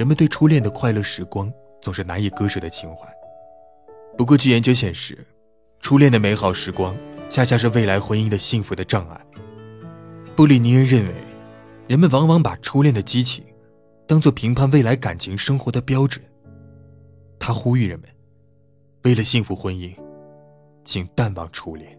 人们对初恋的快乐时光总是难以割舍的情怀。不过据研究显示初恋的美好时光恰恰是未来婚姻的幸福的障碍。布里尼恩认为人们往往把初恋的激情当做评判未来感情生活的标准。他呼吁人们为了幸福婚姻请淡忘初恋。